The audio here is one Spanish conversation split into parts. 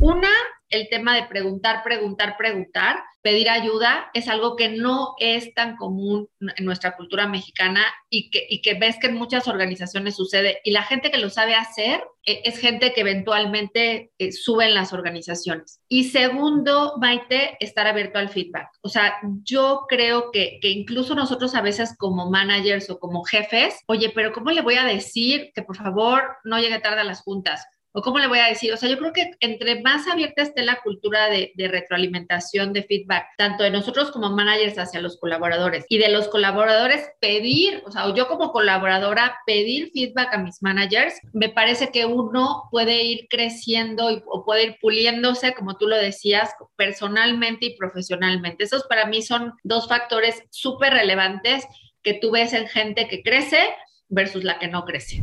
Una, el tema de preguntar, preguntar, preguntar, pedir ayuda es algo que no es tan común en nuestra cultura mexicana y que, ves que en muchas organizaciones sucede. Y la gente que lo sabe hacer eh, es gente que eventualmente eh, sube en las organizaciones. Y segundo, Maite, estar abierto al feedback. O sea, yo creo que, que incluso nosotros a veces como managers o como jefes, oye, pero ¿cómo le voy a decir que por favor no llegue tarde a las juntas? O cómo le voy a decir, o sea, yo creo que entre más abierta esté la cultura de, retroalimentación, de feedback, tanto de nosotros como managers hacia los colaboradores y de los colaboradores pedir, o sea, yo como colaboradora pedir feedback a mis managers, me parece que uno puede ir creciendo y, o puede ir puliéndose, como tú lo decías, personalmente y profesionalmente. Esos para mí son dos factores súper relevantes que tú ves en gente que crece versus la que no crece.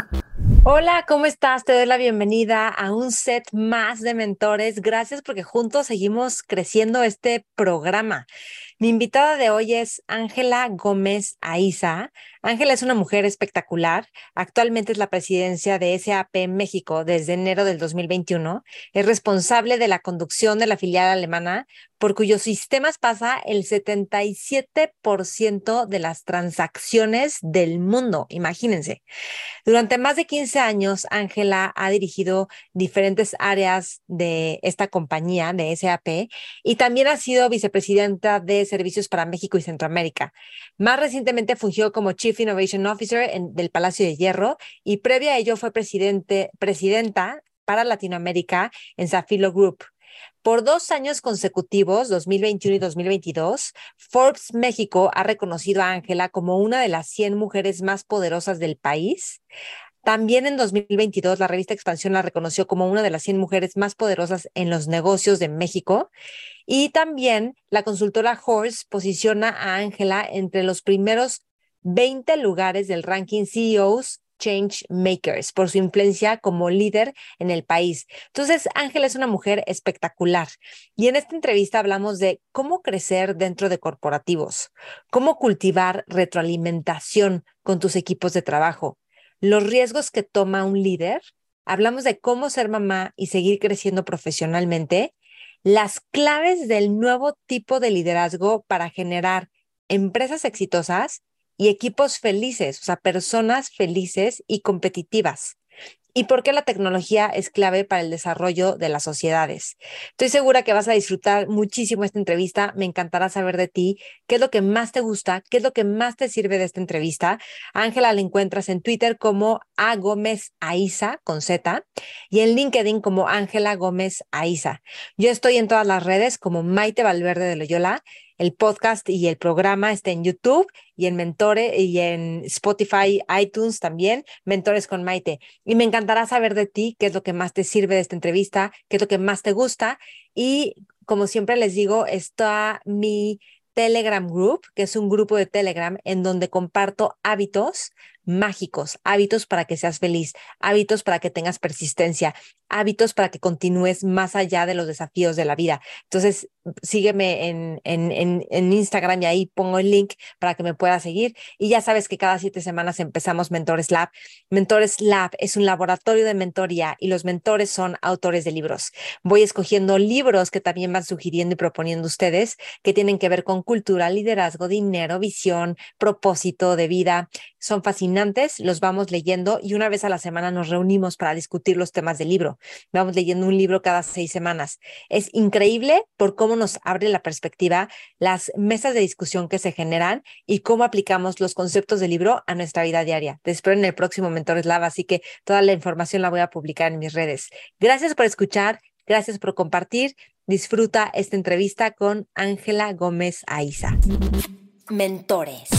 Hola, ¿cómo estás? Te doy la bienvenida a un set más de mentores. Gracias porque juntos seguimos creciendo este programa. Mi invitada de hoy es Ángela Gómez Aiza. Ángela es una mujer espectacular. Actualmente es la presidencia de SAP México desde enero del 2021. Es responsable de la conducción de la filial alemana, por cuyos sistemas pasa el 77% de las transacciones del mundo. Imagínense. Durante más de 15 años, Ángela ha dirigido diferentes áreas de esta compañía, de SAP, y también ha sido vicepresidenta de Servicios para México y Centroamérica. Más recientemente fungió como Chief Innovation Officer del Palacio de Hierro y previa a ello fue presidente, presidenta para Latinoamérica en Safilo Group. Por dos años consecutivos, 2021 y 2022, Forbes México ha reconocido a Ángela como una de las 100 mujeres más poderosas del país. También en 2022, la revista Expansión la reconoció como una de las 100 mujeres más poderosas en los negocios de México. Y también la consultora Horse posiciona a Ángela entre los primeros 20 lugares del ranking CEOs change makers por su influencia como líder en el país. Entonces, Ángela es una mujer espectacular. Y en esta entrevista hablamos de cómo crecer dentro de corporativos, cómo cultivar retroalimentación con tus equipos de trabajo, los riesgos que toma un líder. Hablamos de cómo ser mamá y seguir creciendo profesionalmente, las claves del nuevo tipo de liderazgo para generar empresas exitosas y equipos felices, o sea, personas felices y competitivas y por qué la tecnología es clave para el desarrollo de las sociedades. Estoy segura que vas a disfrutar muchísimo esta entrevista. Me encantará saber de ti qué es lo que más te gusta, qué es lo que más te sirve de esta entrevista. Ángela la encuentras en Twitter como A Gómez Aiza con Z y en LinkedIn como Ángela Gómez Aiza. Yo estoy en todas las redes como Maite Valverde de Loyola el podcast y el programa está en YouTube y en Mentore y en Spotify, iTunes también, Mentores con Maite. Y me encantará saber de ti qué es lo que más te sirve de esta entrevista, qué es lo que más te gusta. Y como siempre les digo, está mi Telegram Group, que es un grupo de Telegram en donde comparto hábitos mágicos, hábitos para que seas feliz, hábitos para que tengas persistencia, hábitos para que continúes más allá de los desafíos de la vida. Entonces, sígueme en, en, en, Instagram y ahí pongo el link para que me puedas seguir. Y ya sabes que cada siete semanas empezamos Mentores Lab. Mentores Lab es un laboratorio de mentoría y los mentores son autores de libros. Voy escogiendo libros que también van sugiriendo y proponiendo ustedes que tienen que ver con cultura, liderazgo, dinero, visión, propósito de vida. Son fascinantes, los vamos leyendo y una vez a la semana nos reunimos para discutir los temas del libro. Vamos leyendo un libro cada seis semanas. Es increíble por cómo nos abre la perspectiva, las mesas de discusión que se generan y cómo aplicamos los conceptos del libro a nuestra vida diaria. Te espero en el próximo Mentores Lab, así que toda la información la voy a publicar en mis redes. Gracias por escuchar, gracias por compartir. Disfruta esta entrevista con Ángela Gómez Aiza. Mentores.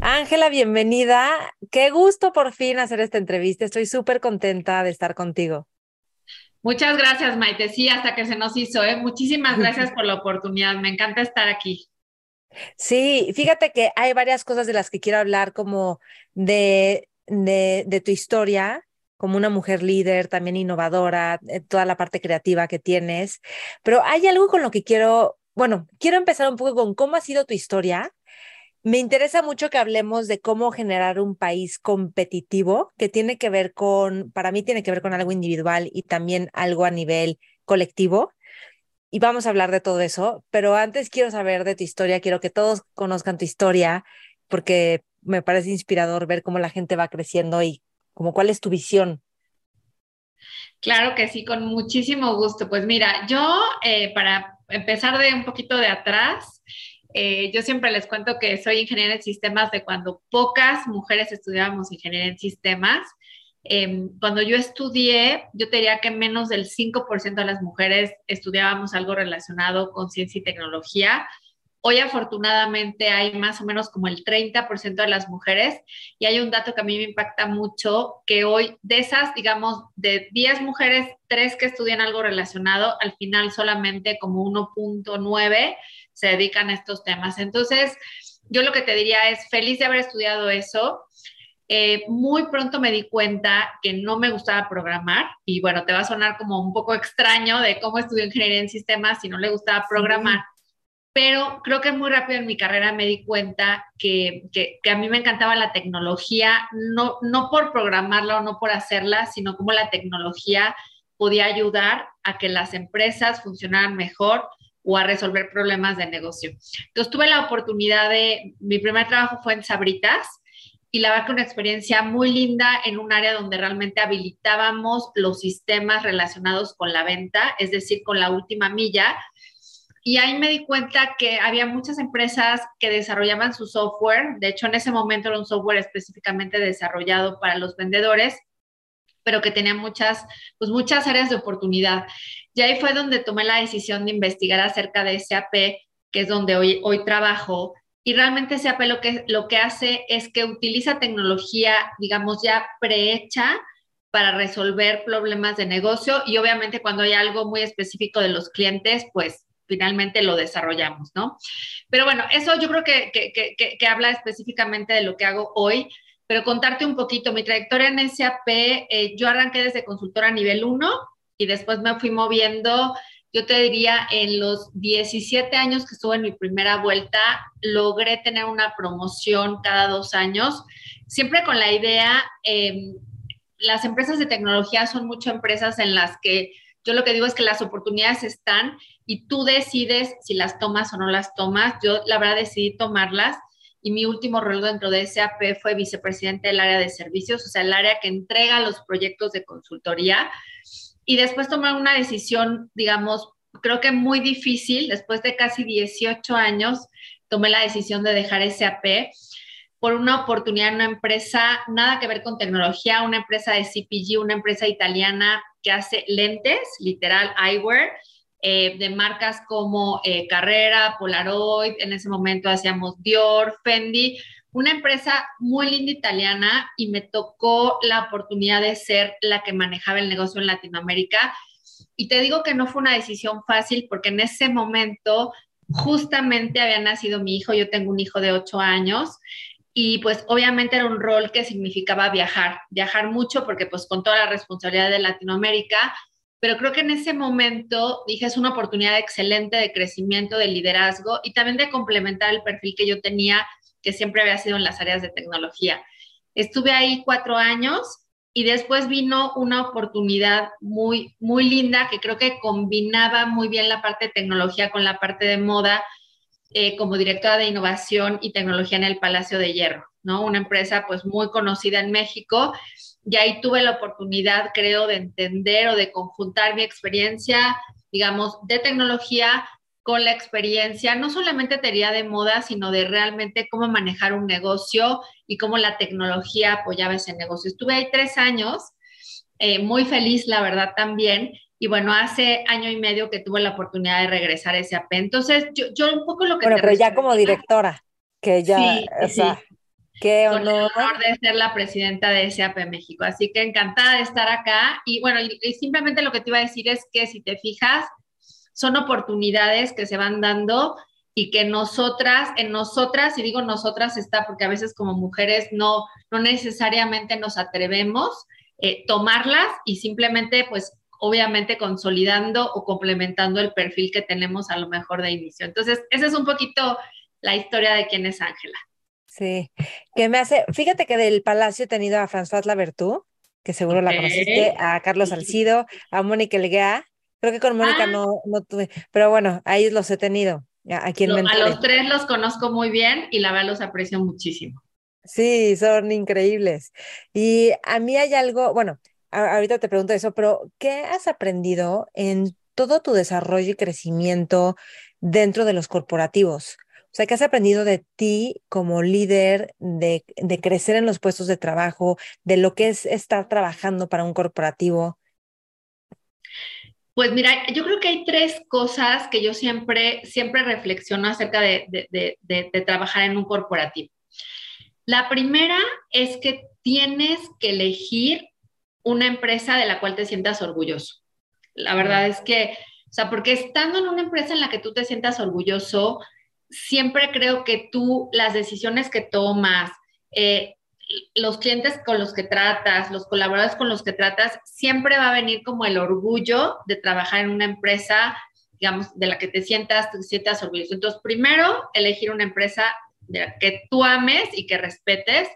Ángela, bienvenida. Qué gusto por fin hacer esta entrevista. Estoy súper contenta de estar contigo. Muchas gracias, Maite. Sí, hasta que se nos hizo. ¿eh? Muchísimas gracias por la oportunidad. Me encanta estar aquí. Sí, fíjate que hay varias cosas de las que quiero hablar, como de, de, de tu historia, como una mujer líder, también innovadora, eh, toda la parte creativa que tienes. Pero hay algo con lo que quiero, bueno, quiero empezar un poco con cómo ha sido tu historia. Me interesa mucho que hablemos de cómo generar un país competitivo, que tiene que ver con, para mí tiene que ver con algo individual y también algo a nivel colectivo y vamos a hablar de todo eso, pero antes quiero saber de tu historia, quiero que todos conozcan tu historia, porque me parece inspirador ver cómo la gente va creciendo y como cuál es tu visión. Claro que sí, con muchísimo gusto. Pues mira, yo eh, para empezar de un poquito de atrás, eh, yo siempre les cuento que soy ingeniera en sistemas de cuando pocas mujeres estudiábamos ingeniería en sistemas. Em, cuando yo estudié, yo te diría que menos del 5% de las mujeres estudiábamos algo relacionado con ciencia y tecnología. Hoy afortunadamente hay más o menos como el 30% de las mujeres y hay un dato que a mí me impacta mucho, que hoy de esas, digamos, de 10 mujeres, 3 que estudian algo relacionado, al final solamente como 1.9 se dedican a estos temas. Entonces, yo lo que te diría es feliz de haber estudiado eso. Eh, muy pronto me di cuenta que no me gustaba programar y bueno, te va a sonar como un poco extraño de cómo estudió ingeniería en sistemas si no le gustaba programar, pero creo que muy rápido en mi carrera me di cuenta que, a mí me encantaba la tecnología, no, no por programarla o no por hacerla, sino cómo la tecnología podía ayudar a que las empresas funcionaran mejor o a resolver problemas de negocio. Entonces tuve la oportunidad de, mi primer trabajo fue en Sabritas, y la verdad que una experiencia muy linda en un área donde realmente habilitábamos los sistemas relacionados con la venta, es decir, con la última milla. Y ahí me di cuenta que había muchas empresas que desarrollaban su software. De hecho, en ese momento era un software específicamente desarrollado para los vendedores, pero que tenía muchas, pues muchas áreas de oportunidad. Y ahí fue donde tomé la decisión de investigar acerca de SAP, que es donde hoy, hoy trabajo, y realmente SAP lo que, lo que hace es que utiliza tecnología, digamos, ya prehecha para resolver problemas de negocio y obviamente cuando hay algo muy específico de los clientes, pues finalmente lo desarrollamos, ¿no? Pero bueno, eso yo creo que, que, que, habla específicamente de lo que hago hoy, pero contarte un poquito, mi trayectoria en SAP, eh, yo arranqué desde consultora nivel 1 y después me fui moviendo yo te diría, en los 17 años que estuve en mi primera vuelta, logré tener una promoción cada dos años, siempre con la idea, em, las empresas de tecnología son mucho empresas en las que yo lo que digo es que las oportunidades están y tú decides si las tomas o no las tomas. Yo la verdad decidí tomarlas y mi último rol dentro de SAP fue vicepresidente del área de servicios, o sea, el área que entrega los proyectos de consultoría y después tomé una decisión, digamos, creo que muy difícil, después de casi 18 años, tomé la decisión de dejar SAP por una oportunidad en una empresa, nada que ver con tecnología, una empresa de CPG, una empresa italiana que hace lentes, literal eyewear, eh, de marcas como eh, Carrera, Polaroid, en ese momento hacíamos Dior, Fendi, una empresa muy linda italiana y me tocó la oportunidad de ser la que manejaba el negocio en Latinoamérica. Y te digo que no fue una decisión fácil porque en ese momento justamente había nacido mi hijo, yo tengo un hijo de ocho años y pues obviamente era un rol que significaba viajar, viajar mucho porque pues con toda la responsabilidad de Latinoamérica, pero creo que en ese momento dije es una oportunidad excelente de crecimiento, de liderazgo y también de complementar el perfil que yo tenía que siempre había sido en las áreas de tecnología. Estuve ahí cuatro años y después vino una oportunidad muy, muy linda que creo que combinaba muy bien la parte de tecnología con la parte de moda eh, como directora de innovación y tecnología en el Palacio de Hierro, ¿no? Una empresa pues muy conocida en México y ahí tuve la oportunidad, creo, de entender o de conjuntar mi experiencia, digamos, de tecnología con la experiencia, no solamente teoría de moda, sino de realmente cómo manejar un negocio y cómo la tecnología apoyaba ese negocio. Estuve ahí tres años, eh, muy feliz, la verdad, también. Y bueno, hace año y medio que tuve la oportunidad de regresar a ap Entonces, yo, yo un poco lo que... Bueno, pero ya como directora, que ya... Sí, Qué honor. Con el honor de ser la presidenta de SAP México. Así que encantada de estar acá. Y bueno, y simplemente lo que te iba a decir es que si te fijas, son oportunidades que se van dando y que nosotras, en nosotras, y digo nosotras está porque a veces como mujeres no, no necesariamente nos atrevemos eh, tomarlas y simplemente pues obviamente consolidando o complementando el perfil que tenemos a lo mejor de inicio. Entonces, esa es un poquito la historia de quién es Ángela. Sí, que me hace, fíjate que del Palacio he tenido a François Labertú, que seguro la conociste, a Carlos Salcido, a Mónica Leguea, creo que con Mónica ah. no, no tuve, pero bueno, ahí los he tenido. Aquí en a los tres los conozco muy bien y la verdad los aprecio muchísimo. Sí, son increíbles. Y a mí hay algo, bueno, ahorita te pregunto eso, pero ¿qué has aprendido en todo tu desarrollo y crecimiento dentro de los corporativos? O sea, ¿qué has aprendido de ti como líder, de, crecer en los puestos de trabajo, de lo que es estar trabajando para un corporativo? Pues mira, yo creo que hay tres cosas que yo siempre, siempre reflexiono acerca de, de, trabajar en un corporativo. La primera es que tienes que elegir una empresa de la cual te sientas orgulloso. La verdad es que, o sea, porque estando en una empresa en la que tú te sientas orgulloso, siempre creo que tú las decisiones que tomas, eh, los clientes con los que tratas, los colaboradores con los que tratas, siempre va a venir como el orgullo de trabajar en una empresa, digamos, de la que te sientas, te sientas orgulloso. Entonces, primero, elegir una empresa de la que tú ames y que respetes.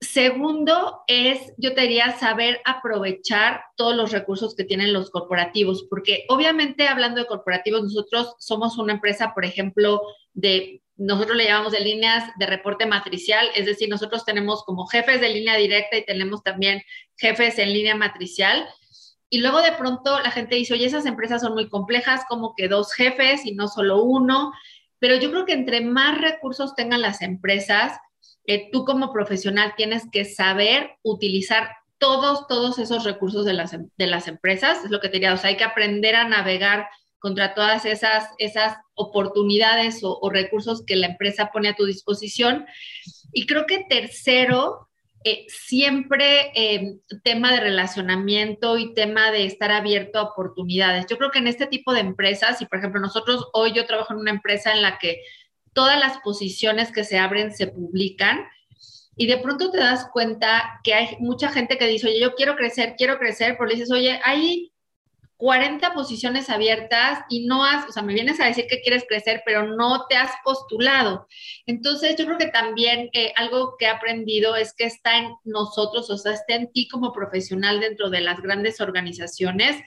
Segundo es, yo te diría, saber aprovechar todos los recursos que tienen los corporativos, porque obviamente hablando de corporativos, nosotros somos una empresa, por ejemplo, de nosotros le llamamos de líneas de reporte matricial, es decir, nosotros tenemos como jefes de línea directa y tenemos también jefes en línea matricial. Y luego de pronto la gente dice, oye, esas empresas son muy complejas, como que dos jefes y no solo uno. Pero yo creo que entre más recursos tengan las empresas, tú como profesional tienes que saber utilizar todos, todos esos recursos de las, de las empresas. Es lo que te diría, o sea, hay que aprender a navegar contra todas esas, esas oportunidades o, recursos que la empresa pone a tu disposición. Y creo que tercero, eh, siempre eh, tema de relacionamiento y tema de estar abierto a oportunidades. Yo creo que en este tipo de empresas, y por ejemplo nosotros hoy yo trabajo en una empresa en la que todas las posiciones que se abren se publican, y de pronto te das cuenta que hay mucha gente que dice, oye, yo quiero crecer, quiero crecer, pero le dices, oye, hay 40 posiciones abiertas y no has, o sea, me vienes a decir que quieres crecer, pero no te has postulado. Entonces, yo creo que también eh, algo que he aprendido es que está en nosotros, o sea, está en ti como profesional dentro de las grandes organizaciones,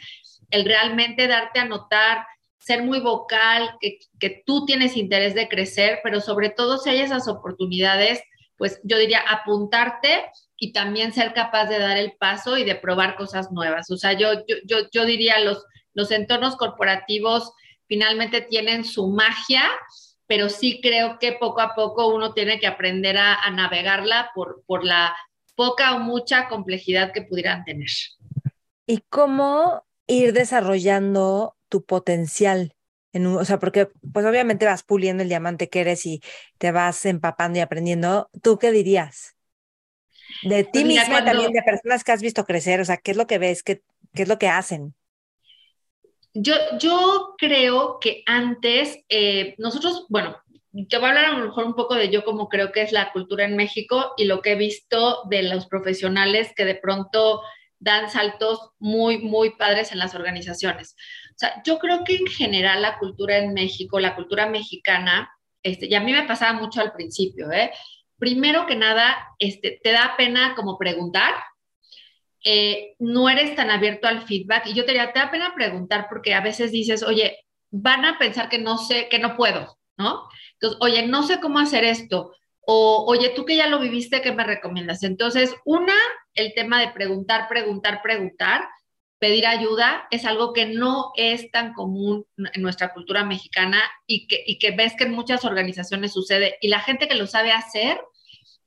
el realmente darte a notar, ser muy vocal, que, que tú tienes interés de crecer, pero sobre todo si hay esas oportunidades, pues yo diría apuntarte y también ser capaz de dar el paso y de probar cosas nuevas. O sea, yo, yo, yo, diría los, los entornos corporativos finalmente tienen su magia, pero sí creo que poco a poco uno tiene que aprender a, a navegarla por, por la poca o mucha complejidad que pudieran tener. ¿Y cómo ir desarrollando tu potencial? En o sea, porque pues obviamente vas puliendo el diamante que eres y te vas empapando y aprendiendo. ¿Tú qué dirías? De ti pues misma y también de personas que has visto crecer, o sea, ¿qué es lo que ves? ¿Qué, qué es lo que hacen? Yo, yo creo que antes, eh, nosotros, bueno, te voy a hablar a lo mejor un poco de yo cómo creo que es la cultura en México y lo que he visto de los profesionales que de pronto dan saltos muy, muy padres en las organizaciones. O sea, yo creo que en general la cultura en México, la cultura mexicana, este, y a mí me pasaba mucho al principio, ¿eh? primero que nada, este, te da pena como preguntar, eh, no eres tan abierto al feedback y yo te diría, te da pena preguntar porque a veces dices, oye, van a pensar que no sé, que no puedo, ¿no? Entonces, oye, no sé cómo hacer esto. O, oye, tú que ya lo viviste, ¿qué me recomiendas? Entonces, una, el tema de preguntar, preguntar, preguntar, pedir ayuda es algo que no es tan común en nuestra cultura mexicana y que, y que ves que en muchas organizaciones sucede. Y la gente que lo sabe hacer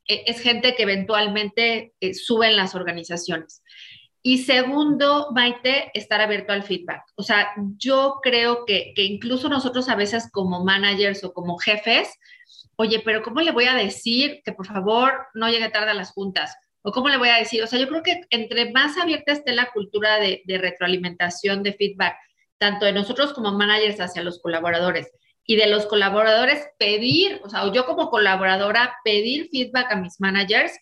e, es gente que eventualmente eh, sube en las organizaciones. Y segundo, Maite, estar abierto al feedback. O sea, yo creo que, que incluso nosotros a veces como managers o como jefes, oye, pero ¿cómo le voy a decir que por favor no llegue tarde a las juntas? ¿O cómo le voy a decir? O sea, yo creo que entre más abierta esté la cultura de, retroalimentación, de feedback, tanto de nosotros como managers hacia los colaboradores y de los colaboradores pedir, o sea, yo como colaboradora pedir feedback a mis managers,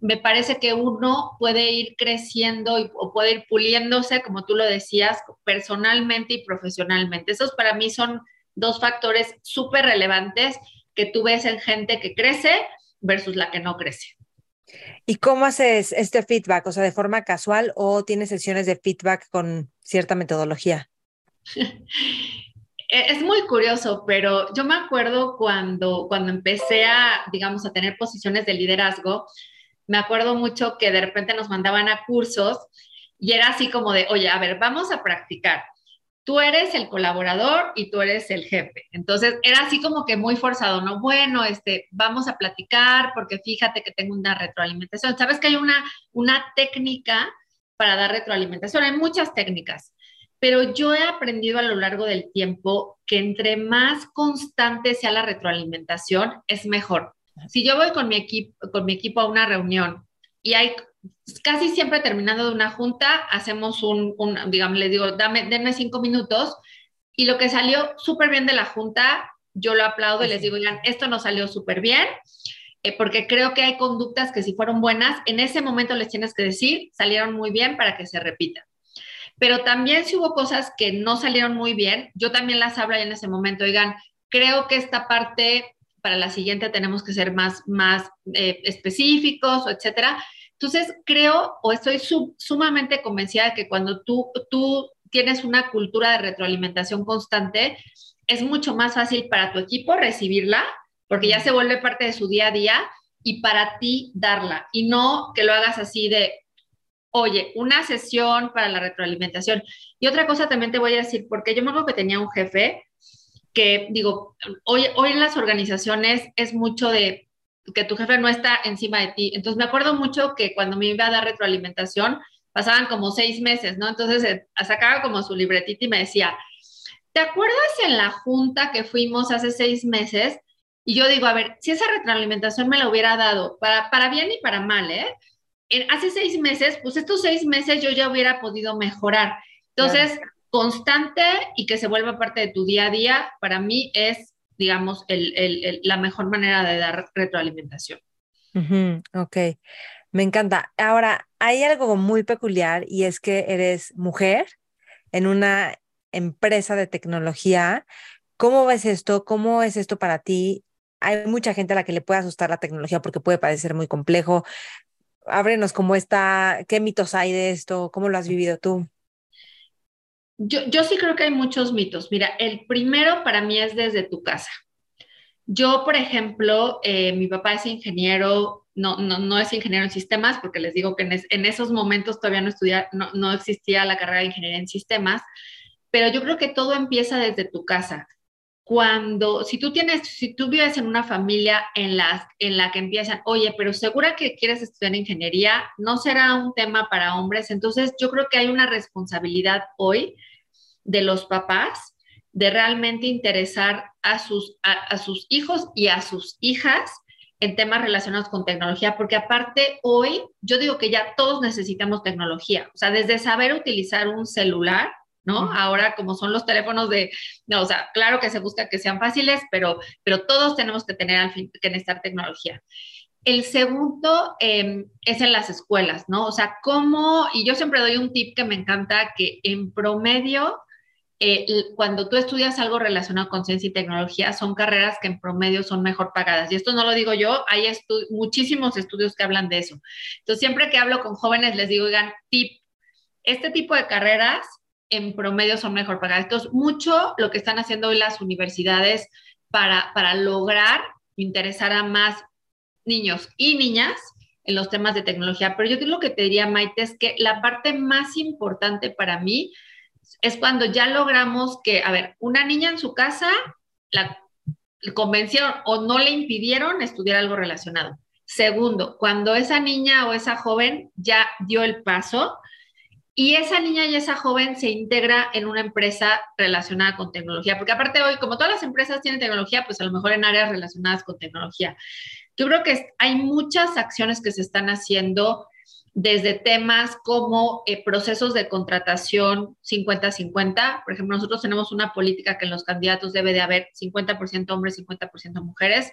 me parece que uno puede ir creciendo o puede ir puliéndose, como tú lo decías, personalmente y profesionalmente. Esos para mí son dos factores súper relevantes que tú ves en gente que crece versus la que no crece. ¿Y cómo haces este feedback? O sea, de forma casual o tienes sesiones de feedback con cierta metodología? es muy curioso, pero yo me acuerdo cuando, cuando empecé a, digamos, a tener posiciones de liderazgo, me acuerdo mucho que de repente nos mandaban a cursos y era así como de, oye, a ver, vamos a practicar. Tú eres el colaborador y tú eres el jefe. Entonces era así como que muy forzado, ¿no? Bueno, este, vamos a platicar porque fíjate que tengo una retroalimentación. Sabes que hay una, una técnica para dar retroalimentación. Hay muchas técnicas, pero yo he aprendido a lo largo del tiempo que entre más constante sea la retroalimentación, es mejor. Si yo voy con mi equipo, con mi equipo a una reunión y hay casi siempre terminando de una junta, hacemos un, digamos, le digo, dame, denme cinco minutos y lo que salió súper bien de la junta, yo lo aplaudo y les digo, oigan, esto no salió súper bien, eh, porque creo que hay conductas que si fueron buenas, en ese momento les tienes que decir, salieron muy bien para que se repitan. Pero también si hubo cosas que no salieron muy bien, yo también las hablo en ese momento, oigan, creo que esta parte para la siguiente tenemos que ser más, más eh, específicos, etcétera. Entonces, creo o estoy sumamente convencida de que cuando tú, tú tienes una cultura de retroalimentación constante, es mucho más fácil para tu equipo recibirla, porque ya se vuelve parte de su día a día, y para ti darla, y no que lo hagas así de, oye, una sesión para la retroalimentación. Y otra cosa también te voy a decir, porque yo me acuerdo que tenía un jefe que digo, hoy, hoy en las organizaciones es mucho de que tu jefe no está encima de ti. Entonces me acuerdo mucho que cuando me iba a dar retroalimentación, pasaban como seis meses, ¿no? Entonces eh, sacaba como su libretita y me decía, ¿te acuerdas en la junta que fuimos hace seis meses? Y yo digo, a ver, si esa retroalimentación me la hubiera dado, para, para bien y para mal, ¿eh? En, hace seis meses, pues estos seis meses yo ya hubiera podido mejorar. Entonces, constante y que se vuelva parte de tu día a día, para mí es, digamos, la mejor manera de dar retroalimentación. ok, me encanta. Ahora, hay algo muy peculiar y es que eres mujer en una empresa de tecnología. ¿Cómo ves esto? ¿Cómo es esto para ti? Hay mucha gente a la que le puede asustar la tecnología porque puede parecer muy complejo. Ábrenos cómo está, qué mitos hay de esto, cómo lo has vivido tú. Yo, sí creo que hay muchos mitos. Mira, el primero para mí es desde tu casa. Yo, por ejemplo, eh, mi papá es ingeniero, no, no, es ingeniero en sistemas, porque les digo que en, esos momentos todavía no, estudia, no, existía la carrera de ingeniería en sistemas, pero yo creo que todo empieza desde tu casa. Cuando, si tú tienes, si tú vives en una familia en, las, en la que empiezan, oye, pero segura que quieres estudiar ingeniería, no será un tema para hombres. Entonces, yo creo que hay una responsabilidad hoy de los papás de realmente interesar a sus, a, sus hijos y a sus hijas en temas relacionados con tecnología, porque aparte hoy yo digo que ya todos necesitamos tecnología, o sea, desde saber utilizar un celular, ¿no? Ahora como son los teléfonos de, no, o sea, claro que se busca que sean fáciles, pero, pero todos tenemos que tener al fin, que necesitar tecnología. El segundo em, es en las escuelas, ¿no? O sea, cómo, y yo siempre doy un tip que me encanta, que en promedio eh, cuando tú estudias algo relacionado con ciencia y tecnología, son carreras que en promedio son mejor pagadas. Y esto no lo digo yo, hay muchísimos estudios que hablan de eso. Entonces, siempre que hablo con jóvenes, les digo, oigan, tip, este tipo de carreras en promedio son mejor pagadas. Entonces, mucho lo que están haciendo hoy las universidades para, para lograr interesar a más niños y niñas en los temas de tecnología. Pero yo creo que te diría, Maite, es que la parte más importante para mí es cuando ya logramos que, a ver, una niña en su casa la convencieron o no le impidieron estudiar algo relacionado. Segundo, cuando esa niña o esa joven ya dio el paso, y esa niña y esa joven se integra en una empresa relacionada con tecnología, porque aparte hoy, como todas las empresas tienen tecnología, pues a lo mejor en áreas relacionadas con tecnología. Yo creo que hay muchas acciones que se están haciendo desde temas como eh, procesos de contratación 50-50. Por ejemplo, nosotros tenemos una política que en los candidatos debe de haber 50% hombres, 50% mujeres.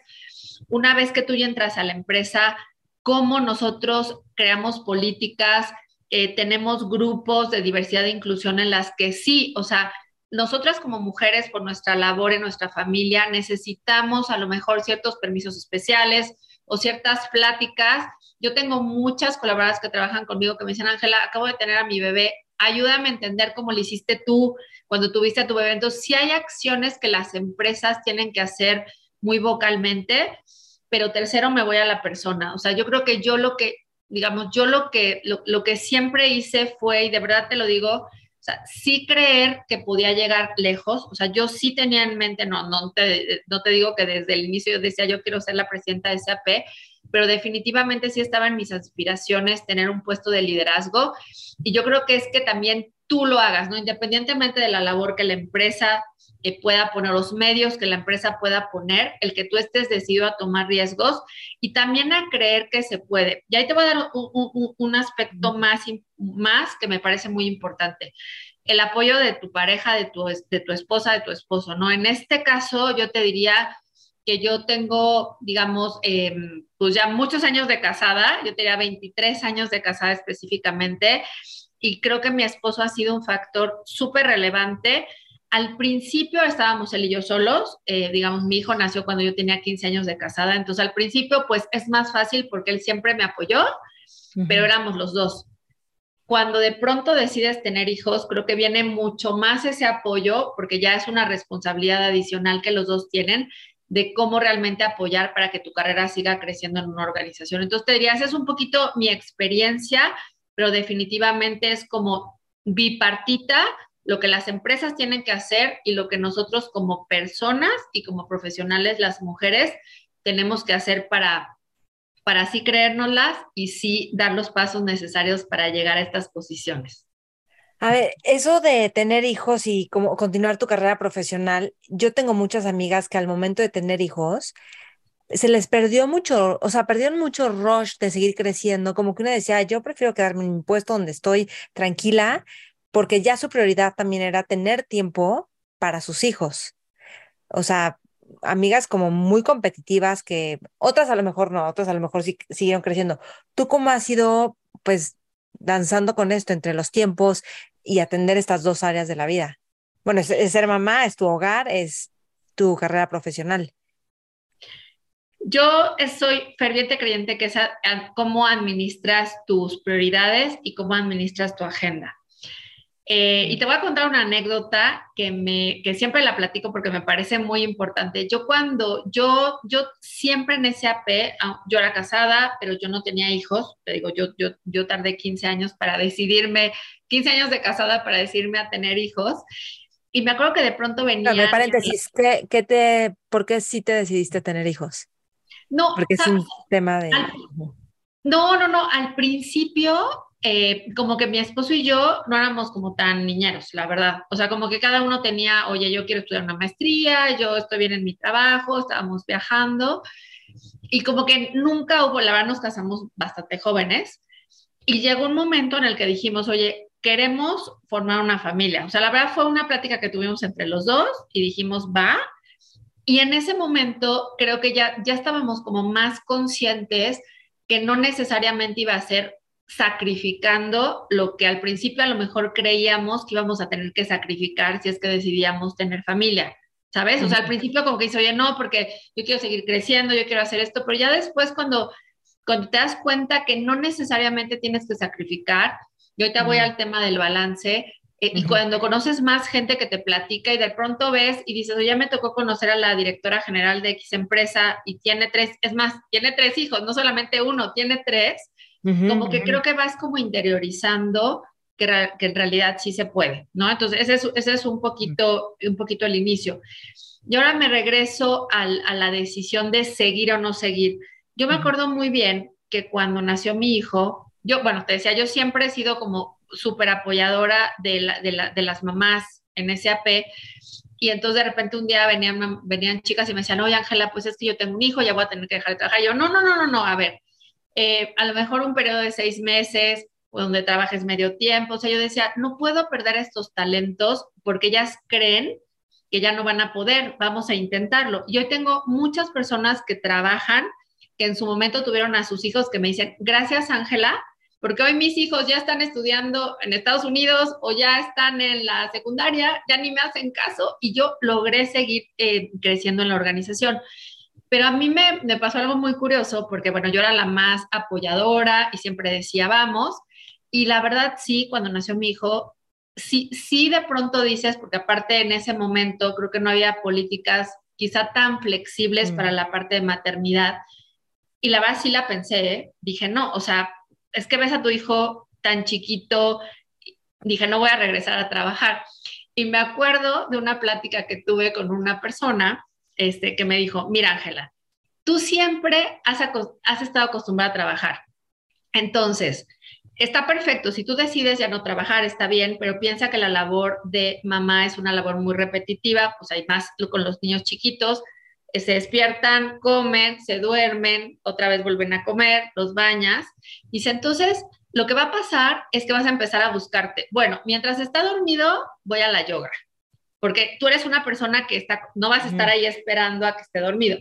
Una vez que tú ya entras a la empresa, cómo nosotros creamos políticas, eh, tenemos grupos de diversidad e inclusión en las que sí, o sea, nosotras como mujeres, por nuestra labor en nuestra familia, necesitamos a lo mejor ciertos permisos especiales o ciertas pláticas yo tengo muchas colaboradoras que trabajan conmigo que me dicen, Ángela, acabo de tener a mi bebé, ayúdame a entender cómo lo hiciste tú cuando tuviste a tu bebé. Entonces, sí hay acciones que las empresas tienen que hacer muy vocalmente, pero tercero me voy a la persona. O sea, yo creo que yo lo que, digamos, yo lo que, lo, que siempre hice fue, y de verdad te lo digo, o sí creer que podía llegar lejos, o sea, yo sí tenía en mente, no, no te, no te digo que desde el inicio yo decía, yo quiero ser la presidenta de SAP, pero definitivamente sí estaba en mis aspiraciones tener un puesto de liderazgo y yo creo que es que también tú lo hagas, ¿no? Independientemente de la labor que la empresa eh, pueda poner, los medios que la empresa pueda poner, el que tú estés decidido a tomar riesgos y también a creer que se puede. Y ahí te voy a dar un, aspecto más, más que me parece muy importante el apoyo de tu pareja, de tu, de tu esposa, de tu esposo, ¿no? En este caso, yo te diría, que yo tengo, digamos, em, pues ya muchos años de casada, yo tenía 23 años de casada específicamente, y creo que mi esposo ha sido un factor súper relevante. Al principio estábamos él y yo solos, eh, digamos, mi hijo nació cuando yo tenía 15 años de casada, entonces al principio pues es más fácil porque él siempre me apoyó, pero éramos los dos. Cuando de pronto decides tener hijos, creo que viene mucho más ese apoyo porque ya es una responsabilidad adicional que los dos tienen de cómo realmente apoyar para que tu carrera siga creciendo en una organización. Entonces, te diría, esa es un poquito mi experiencia, pero definitivamente es como bipartita lo que las empresas tienen que hacer y lo que nosotros como personas y como profesionales, las mujeres, tenemos que hacer para, para así creérnoslas y sí dar los pasos necesarios para llegar a estas posiciones. A ver, eso de tener hijos y como continuar tu carrera profesional, yo tengo muchas amigas que al momento de tener hijos se les perdió mucho, o sea, perdieron mucho rush de seguir creciendo, como que una decía, yo prefiero quedarme en mi puesto donde estoy tranquila, porque ya su prioridad también era tener tiempo para sus hijos. O sea, amigas como muy competitivas que otras a lo mejor no, otras a lo mejor sí siguieron creciendo. ¿Tú cómo has ido, pues, danzando con esto entre los tiempos, y atender estas dos áreas de la vida. Bueno, es, ser mamá, es tu hogar, es tu carrera profesional. Yo soy ferviente creyente que es cómo administras tus prioridades y cómo administras tu agenda. Eh, y te voy a contar una anécdota que, me, que siempre la platico porque me parece muy importante. Yo cuando, yo, yo siempre en SAP, ah, yo era casada, pero yo no tenía hijos, te digo, yo, yo, yo tardé 15 años para decidirme, 15 años de casada para decidirme a tener hijos. Y me acuerdo que de pronto venía... No, paréntesis, ¿qué, qué te, ¿por qué sí te decidiste tener hijos? No, porque es un tema de... no, no, no, al principio eh, como que mi esposo y yo no éramos como tan niñeros, la verdad. O sea, como que cada uno tenía, oye, yo quiero estudiar una maestría, yo estoy bien en mi trabajo, estábamos viajando. Y como que nunca hubo, la verdad nos casamos bastante jóvenes. Y llegó un momento en el que dijimos, oye, queremos formar una familia. O sea, la verdad fue una plática que tuvimos entre los dos y dijimos, va. Y en ese momento creo que ya, ya estábamos como más conscientes que no necesariamente iba a ser sacrificando lo que al principio a lo mejor creíamos que íbamos a tener que sacrificar si es que decidíamos tener familia, ¿sabes? O sea, al principio como que dice, oye, no, porque yo quiero seguir creciendo, yo quiero hacer esto, pero ya después cuando, cuando te das cuenta que no necesariamente tienes que sacrificar, yo ahorita voy al tema del balance, eh, y cuando conoces más gente que te platica y de pronto ves y dices, oye, ya me tocó conocer a la directora general de X empresa y tiene tres, es más, tiene tres hijos, no solamente uno, tiene tres, como que creo que vas como interiorizando que, que, en realidad sí se puede, ¿no? Entonces, ese es, ese es un, poquito, un poquito el inicio. Y ahora me regreso al, a la decisión de seguir o no seguir. Yo me acuerdo muy bien que cuando nació mi hijo, yo, bueno, te decía, yo siempre he sido como, súper apoyadora de, de, las mamás en SAP. Y entonces de repente un día venían, venían chicas y me decían, oye Ángela, pues es que yo tengo un hijo, ya voy a tener que dejar de trabajar. yo, no, no, no, no, no, a ver, eh, a lo mejor un periodo de seis meses, donde trabajes medio tiempo. O sea, yo decía, no puedo perder estos talentos porque ellas creen que ya no van a poder, vamos a intentarlo. Y hoy tengo muchas personas que trabajan, que en su momento tuvieron a sus hijos que me dicen, gracias Ángela, porque hoy mis hijos ya están estudiando en Estados Unidos o ya están en la secundaria, ya ni me hacen caso y yo logré seguir eh, creciendo en la organización. Pero a mí me, me, pasó algo muy curioso porque, bueno, yo era la más apoyadora y siempre decía, vamos. Y la verdad, sí, cuando nació mi hijo, sí, sí de pronto dices, porque aparte en ese momento creo que no había políticas quizá tan flexibles mm. para la parte de maternidad. Y la verdad sí la pensé, ¿eh? dije, no, o sea, es que ves a tu hijo tan chiquito, dije, no voy a regresar a trabajar. Y me acuerdo de una plática que tuve con una persona este, que me dijo, mira Ángela, tú siempre has, has estado acostumbrada a trabajar. Entonces, está perfecto, si tú decides ya no trabajar, está bien, pero piensa que la labor de mamá es una labor muy repetitiva, pues hay más con los niños chiquitos, eh, se despiertan, comen, se duermen, otra vez vuelven a comer, los bañas. Dice, entonces, lo que va a pasar es que vas a empezar a buscarte. Bueno, mientras está dormido, voy a la yoga porque tú eres una persona que está, no vas a estar ahí esperando a que esté dormido.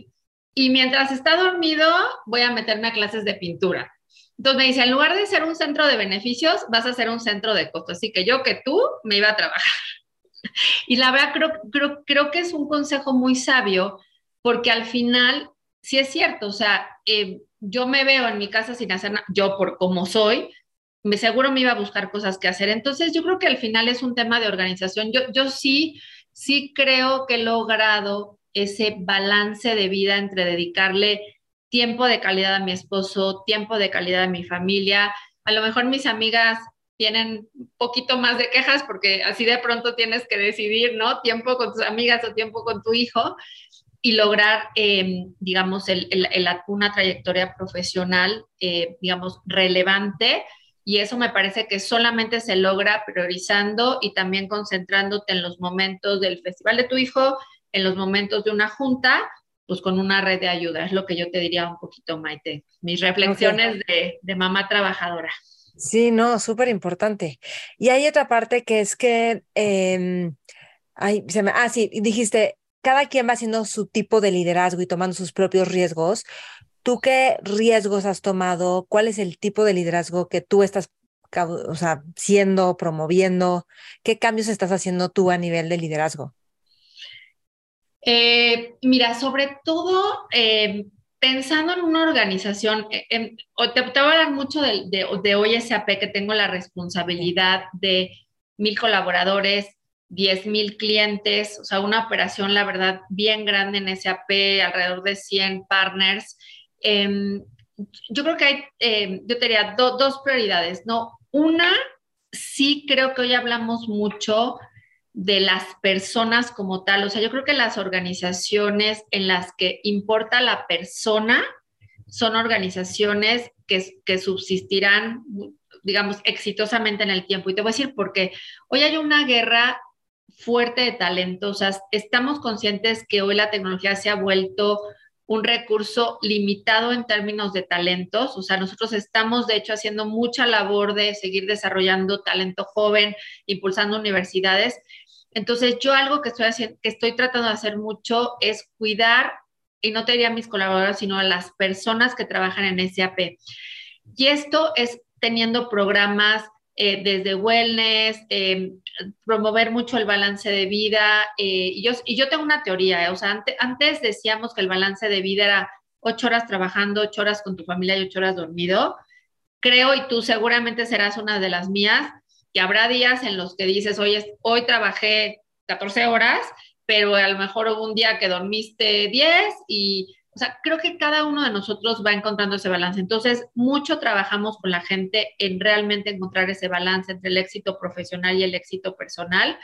Y mientras está dormido, voy a meterme a clases de pintura. Entonces me dice, en lugar de ser un centro de beneficios, vas a ser un centro de costos. Así que yo que tú me iba a trabajar. Y la verdad creo, creo, creo que es un consejo muy sabio, porque al final, sí es cierto, o sea, eh, yo me veo en mi casa sin hacer nada, yo por como soy, me seguro me iba a buscar cosas que hacer. Entonces, yo creo que al final es un tema de organización. Yo, yo sí, sí creo que he logrado ese balance de vida entre dedicarle tiempo de calidad a mi esposo, tiempo de calidad a mi familia. A lo mejor mis amigas tienen un poquito más de quejas porque así de pronto tienes que decidir, ¿no? Tiempo con tus amigas o tiempo con tu hijo y lograr, eh, digamos, el, una trayectoria profesional, eh, digamos, relevante y eso me parece que solamente se logra priorizando y también concentrándote en los momentos del festival de tu hijo, en los momentos de una junta, pues con una red de ayuda. Es lo que yo te diría un poquito, Maite. Mis reflexiones de, mamá trabajadora. Sí, no, súper importante. Y hay otra parte que es que, eh, se me, ah, sí, dijiste, cada quien va haciendo su tipo de liderazgo y tomando sus propios riesgos. ¿Tú qué riesgos has tomado? ¿Cuál es el tipo de liderazgo que tú estás o sea, siendo, promoviendo? ¿Qué cambios estás haciendo tú a nivel de liderazgo? Eh, mira, sobre todo eh, pensando en una organización, eh, te, te, voy a hablar mucho de, de, de que tengo la responsabilidad de mil colaboradores, 10 mil clientes, o sea, una operación, la verdad, bien grande en SAP, alrededor de 100 partners. Em, yo creo que hay, em, yo tenía dos prioridades, ¿no? Una, sí creo que hoy hablamos mucho de las personas como tal, o sea, yo creo que las organizaciones en las que importa la persona son organizaciones que, que subsistirán, digamos, exitosamente en el tiempo. Y te voy a decir por qué. Hoy hay una guerra fuerte de talentos, o sea, estamos conscientes que hoy la tecnología se ha vuelto un recurso limitado en términos de talentos. O sea, nosotros estamos, de hecho, haciendo mucha labor de seguir desarrollando talento joven, impulsando universidades. Entonces, yo algo que estoy, haciendo, estoy tratando de hacer mucho es cuidar, y no te diría a mis colaboradores, sino a las personas que trabajan en SAP. Y esto es teniendo programas eh, desde wellness, eh, promover mucho el balance de vida. Eh, y, yo, y yo tengo una teoría, o sea, antes decíamos que el balance de vida era ocho horas trabajando, ocho horas con tu familia y ocho horas dormido. Creo, y tú seguramente serás una de las mías, que habrá días en los que dices, hoy, trabajé 14 horas, pero a lo mejor hubo un día que dormiste 10 y sea, creo que cada uno de nosotros va encontrando ese balance. Entonces, mucho trabajamos con la gente en realmente encontrar ese balance entre el éxito profesional y el éxito personal.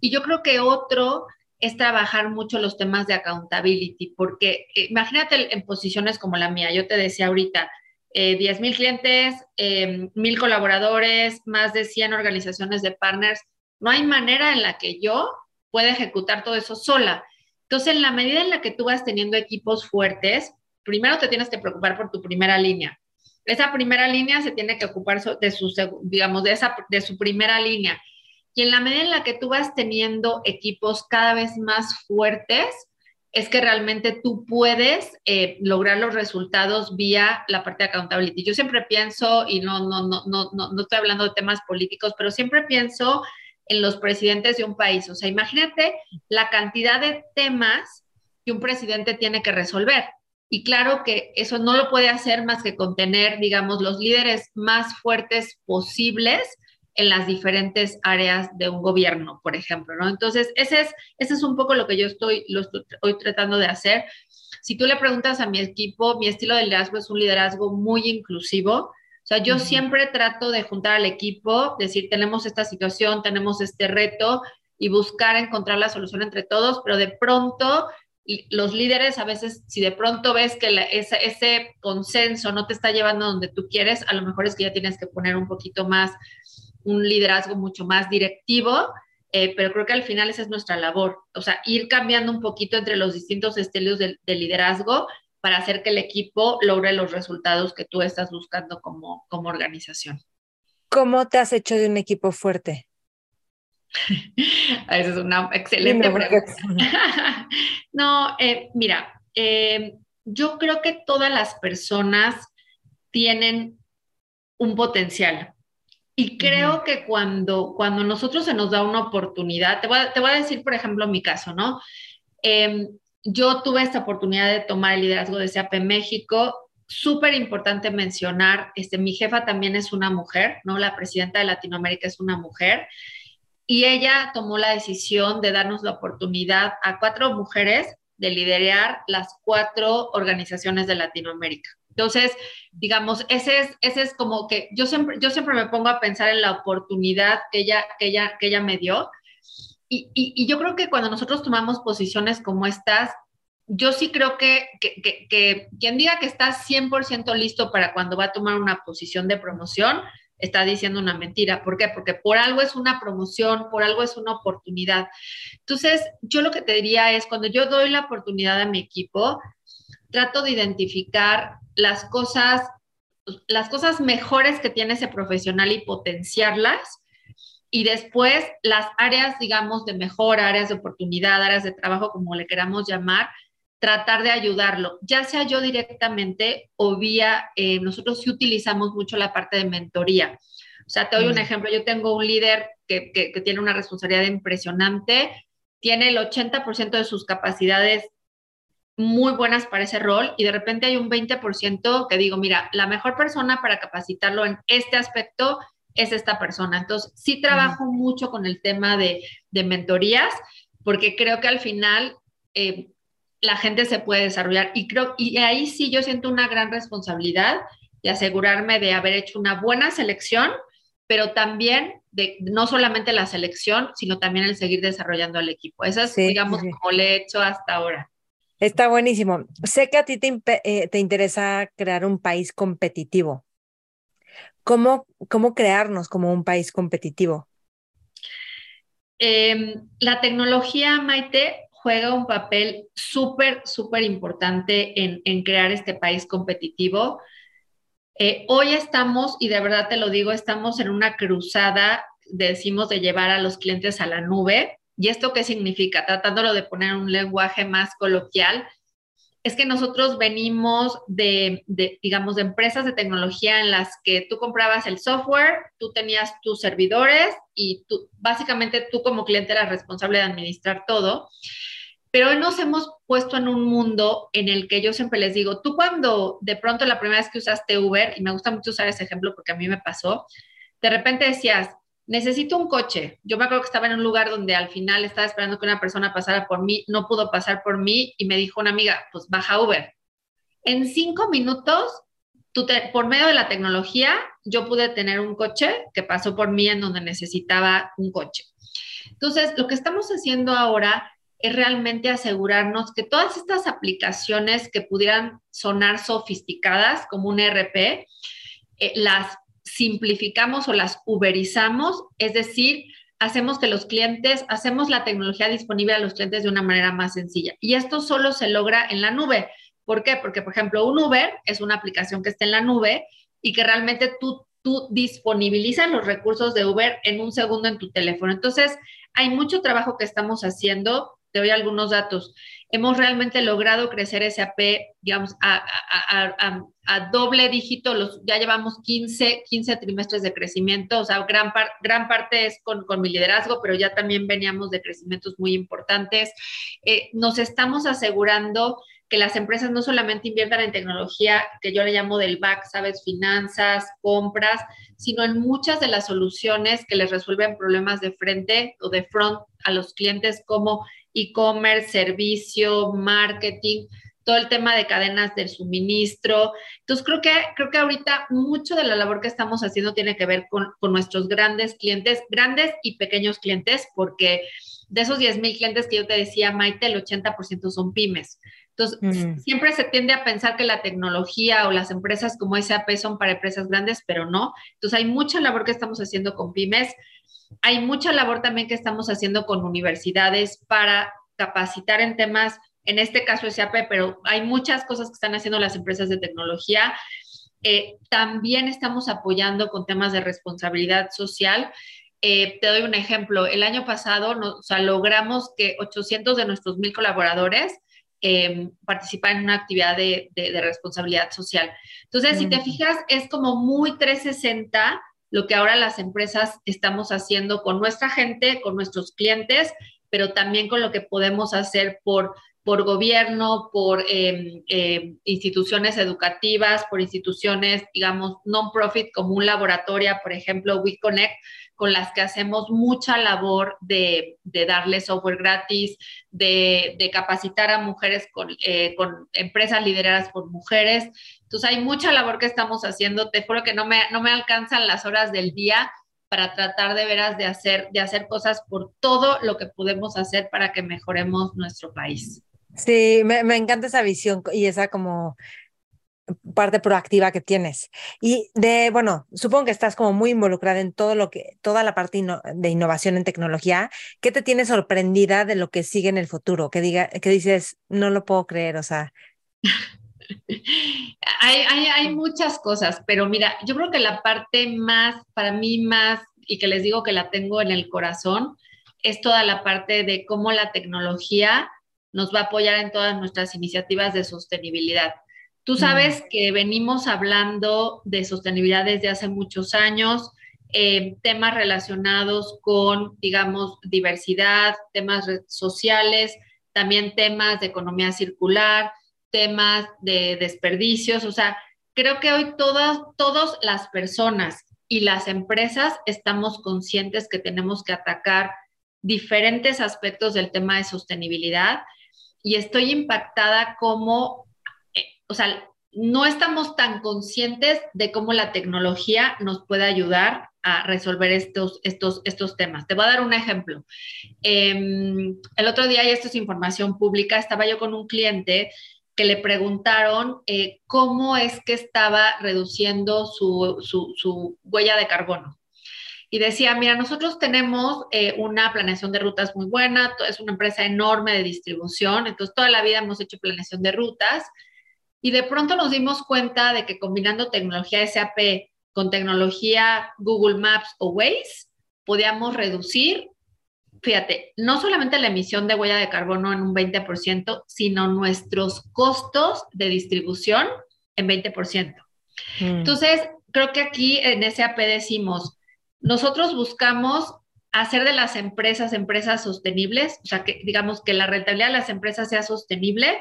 Y yo creo que otro es trabajar mucho los temas de accountability, porque eh, imagínate en posiciones como la mía, yo te decía ahorita, eh, mil clientes, eh, mil colaboradores, más de 100 organizaciones de partners. No hay manera en la que yo pueda ejecutar todo eso sola. Entonces, en la medida en la que tú vas teniendo equipos fuertes, primero te tienes que preocupar por tu primera línea. Esa primera línea se tiene que ocupar de su, digamos, de, esa, de su primera línea. Y en la medida en la que tú vas teniendo equipos cada vez más fuertes, es que realmente tú puedes eh, lograr los resultados vía la parte de accountability. Yo siempre pienso, y no, no, no, no, no estoy hablando de temas políticos, pero siempre pienso en los presidentes de un país. O sea, imagínate la cantidad de temas que un presidente tiene que resolver. Y claro que eso no lo puede hacer más que contener, digamos, los líderes más fuertes posibles en las diferentes áreas de un gobierno, por ejemplo, ¿no? Entonces, ese es, ese es un poco lo que yo estoy, lo estoy, tratando de hacer. Si tú le preguntas a mi equipo, mi estilo de liderazgo es un liderazgo muy inclusivo. O sea, yo siempre trato de juntar al equipo, decir, tenemos esta situación, tenemos este reto y buscar encontrar la solución entre todos, pero de pronto los líderes a veces, si de pronto ves que ese consenso no te está llevando donde tú quieres, a lo mejor es que ya tienes que poner un poquito más un liderazgo mucho más directivo, eh, pero creo que al final esa es nuestra labor, o sea, ir cambiando un poquito entre los distintos estilos de, liderazgo para hacer que el equipo logre los resultados que tú estás buscando como, como organización. ¿Cómo te has hecho de un equipo fuerte? Esa es una excelente pregunta. no, eh, mira, eh, yo creo que todas las personas tienen un potencial. Y creo que cuando, cuando nosotros se nos da una oportunidad, te voy a, te voy a decir, por ejemplo, mi caso, ¿no? Em, yo tuve esta oportunidad de tomar el liderazgo de SAP México. Súper importante mencionar, este, mi jefa también es una mujer, ¿no? La presidenta de Latinoamérica es una mujer. Y ella tomó la decisión de darnos la oportunidad a cuatro mujeres de liderar las cuatro organizaciones de Latinoamérica. Entonces, digamos, ese es, ese es como que yo siempre, yo siempre me pongo a pensar en la oportunidad que ella, que ella, que ella me dio. Y, yo creo que cuando nosotros tomamos posiciones como estas, yo sí creo que, que quien diga que está 100% listo para cuando va a tomar una posición de promoción, está diciendo una mentira. ¿Por qué? Porque por algo es una promoción, por algo es una oportunidad. Entonces, yo lo que te diría es, cuando yo doy la oportunidad a mi equipo, trato de identificar las cosas, las cosas mejores que tiene ese profesional y potenciarlas. Y después las áreas, digamos, de mejor, áreas de oportunidad, áreas de trabajo, como le queramos llamar, tratar de ayudarlo, ya sea yo directamente o vía, eh, nosotros sí utilizamos mucho la parte de mentoría. O sea, te doy un ejemplo, yo tengo un líder que, que, que tiene una responsabilidad impresionante, tiene el 80% de sus capacidades muy buenas para ese rol y de repente hay un 20% que digo, mira, la mejor persona para capacitarlo en este aspecto es esta persona. Entonces, sí trabajo mucho con el tema de, de, mentorías porque creo que al final eh, la gente se puede desarrollar y creo, y ahí sí yo siento una gran responsabilidad de asegurarme de haber hecho una buena selección, pero también de no solamente la selección, sino también el seguir desarrollando al equipo. Eso es, digamos, como le he hecho hasta ahora. Está buenísimo. Sé que a ti te, eh, te interesa crear un país competitivo. ¿Cómo, ¿Cómo crearnos como un país competitivo? Em, la tecnología, Maite, juega un papel súper, súper importante en, en, crear este país competitivo. Eh, hoy estamos, y de verdad te lo digo, estamos en una cruzada, decimos, de llevar a los clientes a la nube. ¿Y esto qué significa? Tratándolo de poner un lenguaje más coloquial, es que nosotros venimos de, digamos, de empresas de tecnología en las que tú comprabas el software, tú tenías tus servidores y tú, básicamente tú como cliente eras responsable de administrar todo. Pero hoy nos hemos puesto en un mundo en el que yo siempre les digo, tú cuando de pronto la primera vez que usaste Uber, y me gusta mucho usar ese ejemplo porque a mí me pasó, de repente decías, necesito un coche. Yo me acuerdo que estaba en un lugar donde al final estaba esperando que una persona pasara por mí, no pudo pasar por mí y me dijo una amiga, pues baja Uber. En cinco minutos, por medio de la tecnología, yo pude tener un coche que pasó por mí en donde necesitaba un coche. Entonces, lo que estamos haciendo ahora es realmente asegurarnos que todas estas aplicaciones que pudieran sonar sofisticadas como un ERP, eh, las simplificamos o las uberizamos, es decir, hacemos que los clientes, hacemos la tecnología disponible a los clientes de una manera más sencilla. Y esto solo se logra en la nube. ¿Por qué? Porque, por ejemplo, un Uber es una aplicación que está en la nube y que realmente tú, tú disponibilizas los recursos de Uber en un segundo en tu teléfono. Entonces, hay mucho trabajo que estamos haciendo. Te doy algunos datos. Hemos realmente logrado crecer SAP, digamos, a, doble dígito. Los, ya llevamos 15, 15 trimestres de crecimiento. O sea, gran, gran parte es con, con, mi liderazgo, pero ya también veníamos de crecimientos muy importantes. Eh, nos estamos asegurando que las empresas no solamente inviertan en tecnología, que yo le llamo del back, sabes, finanzas, compras, sino en muchas de las soluciones que les resuelven problemas de frente o de front a los clientes como e-commerce, servicio, marketing, todo el tema de cadenas del suministro. Entonces, creo que, creo que ahorita mucho de la labor que estamos haciendo tiene que ver con, con nuestros grandes clientes, grandes y pequeños clientes, porque de esos 10 mil clientes que yo te decía, Maite, el 80% son pymes. Entonces, siempre se tiende a pensar que la tecnología o las empresas como SAP son para empresas grandes, pero no. Entonces, hay mucha labor que estamos haciendo con pymes. Hay mucha labor también que estamos haciendo con universidades para capacitar en temas, en este caso SAP, pero hay muchas cosas que están haciendo las empresas de tecnología. Eh, también estamos apoyando con temas de responsabilidad social. Eh, te doy un ejemplo. El año pasado nos, logramos que 800 de nuestros mil colaboradores eh, participar en una actividad de, responsabilidad social. Entonces, si te fijas, es como muy 360 lo que ahora las empresas estamos haciendo con nuestra gente, con nuestros clientes, pero también con lo que podemos hacer por, por gobierno, por em, em, instituciones educativas, por instituciones, digamos, non-profit como un laboratorio, por ejemplo, WeConnect, con las que hacemos mucha labor de, de darle software gratis, de, capacitar a mujeres con, eh, con, empresas lideradas por mujeres. Entonces hay mucha labor que estamos haciendo. Te juro que no me, no me alcanzan las horas del día para tratar de veras de hacer, de hacer cosas por todo lo que podemos hacer para que mejoremos nuestro país. Sí, me, me encanta esa visión y esa como parte proactiva que tienes. Y de, bueno, supongo que estás como muy involucrada en todo lo que, toda la parte de innovación en tecnología. ¿Qué te tiene sorprendida de lo que sigue en el futuro? Que diga, que dices, no lo puedo creer, o sea. hay, hay, hay muchas cosas, pero mira, yo creo que la parte más, para mí más, y que les digo que la tengo en el corazón, es toda la parte de cómo la tecnología nos va a apoyar en todas nuestras iniciativas de sostenibilidad. Tú sabes que venimos hablando de sostenibilidad desde hace muchos años, eh, temas relacionados con, digamos, diversidad, temas sociales, también temas de economía circular, temas de desperdicios. O sea, creo que hoy todas, todas las personas y las empresas estamos conscientes que tenemos que atacar diferentes aspectos del tema de sostenibilidad y estoy impactada como o sea, no estamos tan conscientes de cómo la tecnología nos puede ayudar a resolver estos, estos, estos temas. Te voy a dar un ejemplo. Em, el otro día, y esto es información pública, estaba yo con un cliente que le preguntaron eh, cómo es que estaba reduciendo su, su, huella de carbono. Y decía, mira, nosotros tenemos eh, una planeación de rutas muy buena, es una empresa enorme de distribución, entonces toda la vida hemos hecho planeación de rutas y de pronto nos dimos cuenta de que combinando tecnología SAP con tecnología Google Maps o Waze, podíamos reducir, fíjate, no solamente la emisión de huella de carbono en un 20%, sino nuestros costos de distribución en 20%. Mm. Entonces, creo que aquí en SAP decimos, nosotros buscamos hacer de las empresas empresas sostenibles, o sea, que digamos que la rentabilidad de las empresas sea sostenible,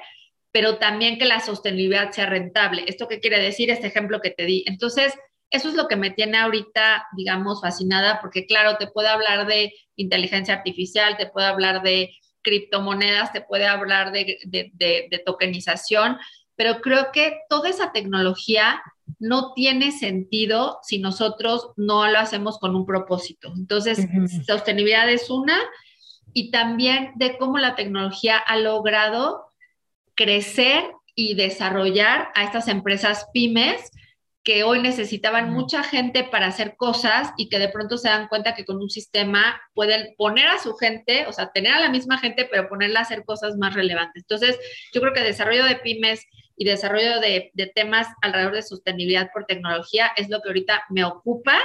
pero también que la sostenibilidad sea rentable. ¿Esto qué quiere decir? Este ejemplo que te di. Entonces, eso es lo que me tiene ahorita, digamos, fascinada, porque claro, te puedo hablar de inteligencia artificial, te puedo hablar de criptomonedas, te puede hablar de, de, tokenización, pero creo que toda esa tecnología no tiene sentido si nosotros no lo hacemos con un propósito. Entonces, sostenibilidad es una, y también de cómo la tecnología ha logrado crecer y desarrollar a estas empresas pymes que hoy necesitaban mucha gente para hacer cosas y que de pronto se dan cuenta que con un sistema pueden poner a su gente, o sea, tener a la misma gente, pero ponerla a hacer cosas más relevantes. Entonces, yo creo que desarrollo de pymes y desarrollo de, de temas alrededor de sostenibilidad por tecnología es lo que ahorita me ocupa,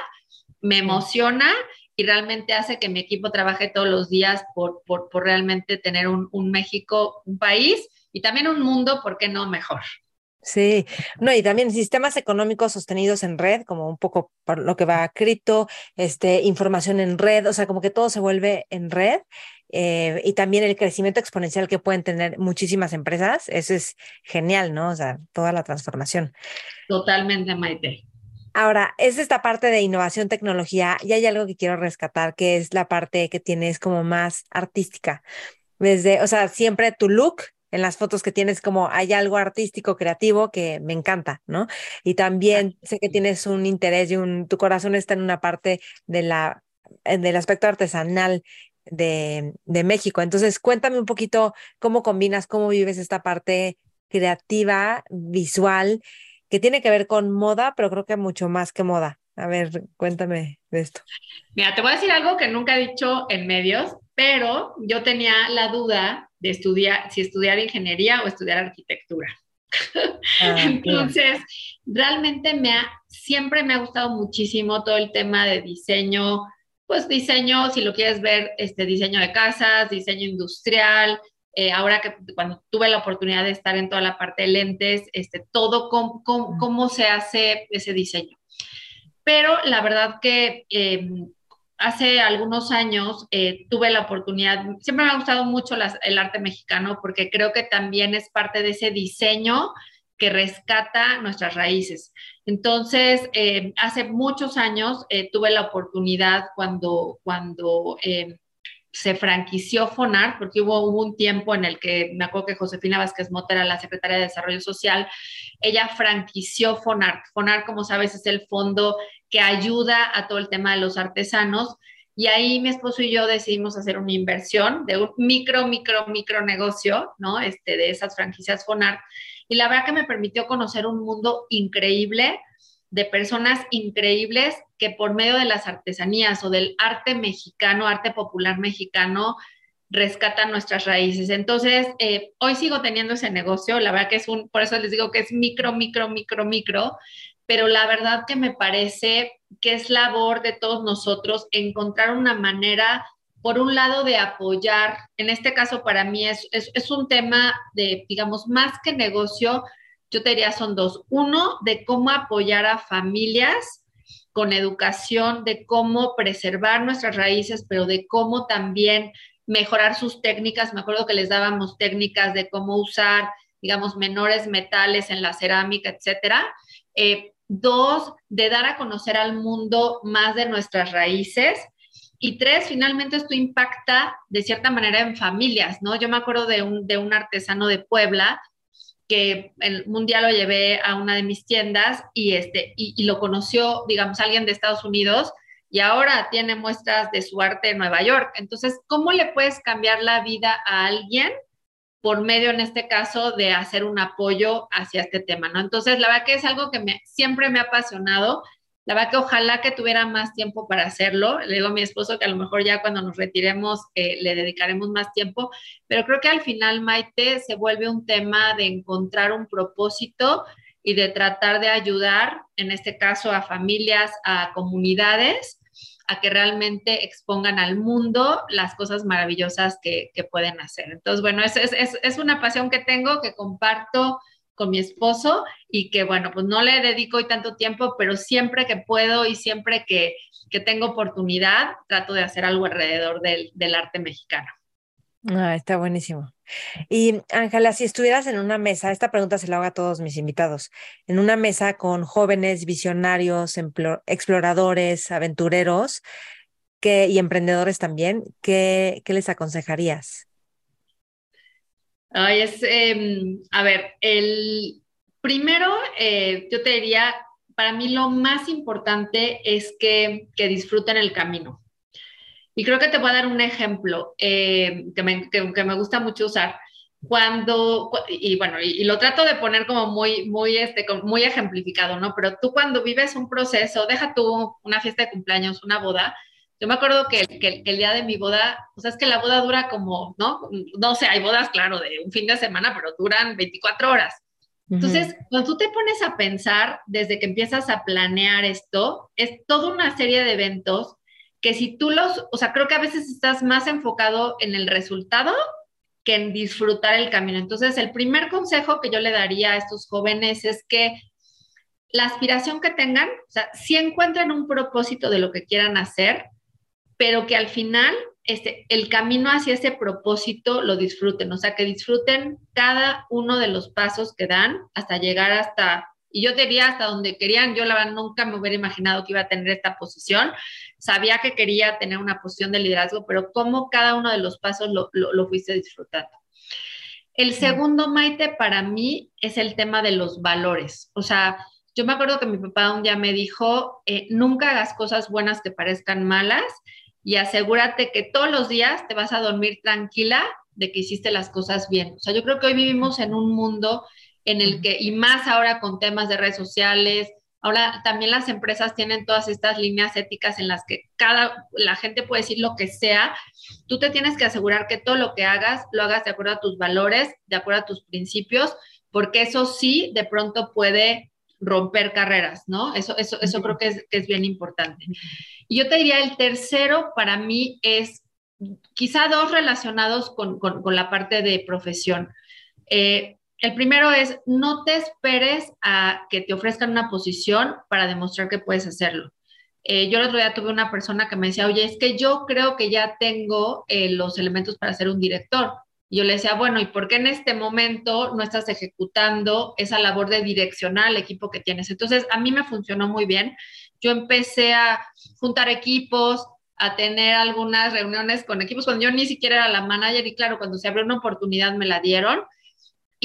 me emociona y realmente hace que mi equipo trabaje todos los días por, por, por realmente tener un, un México, un país y también un mundo, ¿por qué no mejor? Sí, no, y también sistemas económicos sostenidos en red, como un poco por lo que va a cripto, este, información en red, o sea, como que todo se vuelve en red. Eh, y también el crecimiento exponencial que pueden tener muchísimas empresas, eso es genial, ¿no? O sea, toda la transformación. Totalmente, Maite. Ahora, es esta parte de innovación, tecnología, y hay algo que quiero rescatar, que es la parte que tienes como más artística. Desde, o sea, siempre tu look en las fotos que tienes como hay algo artístico, creativo que me encanta, ¿no? Y también sé que tienes un interés y un, tu corazón está en una parte de la, del aspecto artesanal de, de México. Entonces, cuéntame un poquito cómo combinas, cómo vives esta parte creativa, visual, que tiene que ver con moda, pero creo que mucho más que moda. A ver, cuéntame de esto. Mira, te voy a decir algo que nunca he dicho en medios, pero yo tenía la duda de estudiar, si estudiar ingeniería o estudiar arquitectura. Ah, Entonces, realmente me ha, siempre me ha gustado muchísimo todo el tema de diseño, pues diseño, si lo quieres ver, este diseño de casas, diseño industrial, eh, ahora que cuando tuve la oportunidad de estar en toda la parte de lentes, este, todo cómo, cómo, se hace ese diseño. Pero la verdad que em, hace algunos años eh, tuve la oportunidad, siempre me ha gustado mucho el arte mexicano porque creo que también es parte de ese diseño que rescata nuestras raíces. Entonces, eh, hace muchos años eh, tuve la oportunidad cuando, cuando se franquició FONAR, porque hubo, un tiempo en el que me acuerdo que Josefina Vázquez Mota era la secretaria de Desarrollo Social, ella franquició FONAR. FONAR, como sabes, es el fondo que ayuda a todo el tema de los artesanos. Y ahí mi esposo y yo decidimos hacer una inversión de un micro, micro, micro negocio, ¿no? Este, de esas franquicias FONAR. Y la verdad que me permitió conocer un mundo increíble de personas increíbles que por medio de las artesanías o del arte mexicano, arte popular mexicano, rescatan nuestras raíces. Entonces, eh, hoy sigo teniendo ese negocio, la verdad que es un, por eso les digo que es micro, micro, micro, micro, pero la verdad que me parece que es labor de todos nosotros encontrar una manera, por un lado, de apoyar, en este caso para mí es, es, un tema de, digamos, más que negocio, yo te diría son dos. Uno, de cómo apoyar a familias con educación, de cómo preservar nuestras raíces, pero de cómo también mejorar sus técnicas. Me acuerdo que les dábamos técnicas de cómo usar, digamos, menores metales en la cerámica, etcétera. Eh, Dos, de dar a conocer al mundo más de nuestras raíces. Y tres, finalmente esto impacta de cierta manera en familias, ¿no? Yo me acuerdo de un, de un artesano de Puebla que el mundial lo llevé a una de mis tiendas y, este, y, lo conoció, digamos, alguien de Estados Unidos y ahora tiene muestras de su arte en Nueva York. Entonces, ¿cómo le puedes cambiar la vida a alguien por medio, en este caso, de hacer un apoyo hacia este tema, ¿no? Entonces, la verdad que es algo que me, siempre me ha apasionado. La verdad que ojalá que tuviera más tiempo para hacerlo. Le digo a mi esposo que a lo mejor ya cuando nos retiremos eh, le dedicaremos más tiempo, pero creo que al final, Maite, se vuelve un tema de encontrar un propósito y de tratar de ayudar, en este caso, a familias, a comunidades, a que realmente expongan al mundo las cosas maravillosas que, pueden hacer. Entonces, bueno, es, es, una pasión que tengo, que comparto con mi esposo y que, bueno, pues no le dedico hoy tanto tiempo, pero siempre que puedo y siempre que, tengo oportunidad, trato de hacer algo alrededor del, del arte mexicano. Ah, está buenísimo. Y Ángela, si estuvieras en una mesa, esta pregunta se la hago a todos mis invitados, en una mesa con jóvenes, visionarios, exploradores, aventureros que, y emprendedores también, ¿qué, qué les aconsejarías? Ay, es, em, a ver, el primero, eh, yo te diría, para mí lo más importante es que, que disfruten el camino Y creo que te voy a dar un ejemplo eh, que, me, que, me gusta mucho usar cuando, y bueno, y, lo trato de poner como muy, muy, este, muy ejemplificado, ¿no? Pero tú cuando vives un proceso, deja tú una fiesta de cumpleaños, una boda, yo me acuerdo que, que, el día de mi boda, o sea, es que la boda dura como, ¿no? No sé, hay bodas, claro, de un fin de semana, pero duran 24 horas. Entonces, cuando tú te pones a pensar, desde que empiezas a planear esto, es toda una serie de eventos que si tú los, o sea, creo que a veces estás más enfocado en el resultado que en disfrutar el camino. Entonces, el primer consejo que yo le daría a estos jóvenes es que la aspiración que tengan, o sea, si encuentren un propósito de lo que quieran hacer, pero que al final este, el camino hacia ese propósito lo disfruten, o sea, que disfruten cada uno de los pasos que dan hasta llegar hasta, y yo diría hasta donde querían, yo la verdad nunca me hubiera imaginado que iba a tener esta posición, sabía que quería tener una posición de liderazgo, pero cómo cada uno de los pasos lo, lo, fuiste disfrutando. El segundo, Maite, para mí es el tema de los valores, o sea, yo me acuerdo que mi papá un día me dijo, eh, nunca hagas cosas buenas que parezcan malas y asegúrate que todos los días te vas a dormir tranquila de que hiciste las cosas bien. O sea, yo creo que hoy vivimos en un mundo en el que, y más ahora con temas de redes sociales, ahora también las empresas tienen todas estas líneas éticas en las que cada, la gente puede decir lo que sea, tú te tienes que asegurar que todo lo que hagas, lo hagas de acuerdo a tus valores, de acuerdo a tus principios, porque eso sí de pronto puede romper carreras, ¿no? Eso, eso, eso creo que es, que es bien importante. Y yo te diría, el tercero para mí es quizá dos relacionados con, con, la parte de profesión. Eh, el primero es, no te esperes a que te ofrezcan una posición para demostrar que puedes hacerlo. Eh, yo el otro día tuve una persona que me decía, oye, es que yo creo que ya tengo eh, los elementos para ser un director. Y yo le decía, bueno, ¿y por qué en este momento no estás ejecutando esa labor de direccionar al equipo que tienes? Entonces, a mí me funcionó muy bien. Yo empecé a juntar equipos, a tener algunas reuniones con equipos cuando yo ni siquiera era la manager y claro, cuando se abrió una oportunidad me la dieron.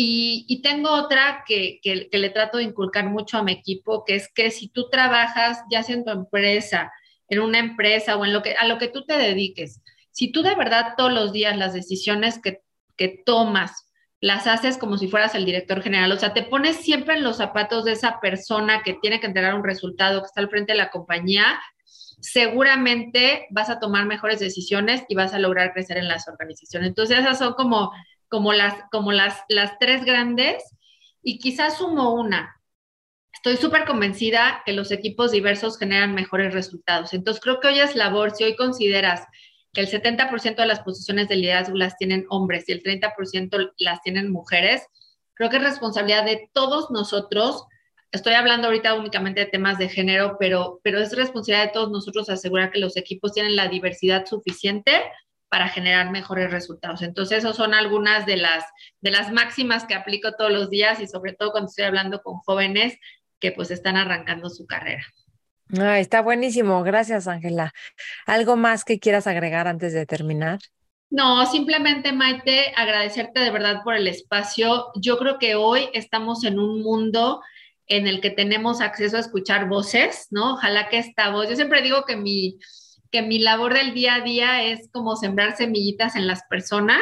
Y, tengo otra que, que, que, le trato de inculcar mucho a mi equipo, que es que si tú trabajas ya sea en tu empresa, en una empresa o en lo que, a lo que tú te dediques, si tú de verdad todos los días las decisiones que que tomas las haces como si fueras el director general, o sea, te pones siempre en los zapatos de esa persona que tiene que entregar un resultado, que está al frente de la compañía, seguramente vas a tomar mejores decisiones y vas a lograr crecer en las organizaciones. Entonces, esas son como, como, las, como las, las tres grandes y quizás sumo una. Estoy súper convencida que los equipos diversos generan mejores resultados. Entonces, creo que hoy es labor, si hoy consideras que el 70% de las posiciones de liderazgo las tienen hombres y el 30% las tienen mujeres, creo que es responsabilidad de todos nosotros. Estoy hablando ahorita únicamente de temas de género, pero, pero es responsabilidad de todos nosotros asegurar que los equipos tienen la diversidad suficiente para generar mejores resultados. Entonces, esas son algunas de las, de las máximas que aplico todos los días y sobre todo cuando estoy hablando con jóvenes que pues están arrancando su carrera. Está buenísimo. Gracias, Ángela. ¿Algo más que quieras agregar antes de terminar? No, simplemente, Maite, agradecerte de verdad por el espacio. Yo creo que hoy estamos en un mundo en el que tenemos acceso a escuchar voces, ¿no? Ojalá que esta voz, yo siempre digo que mi, que mi labor del día a día es como sembrar semillitas en las personas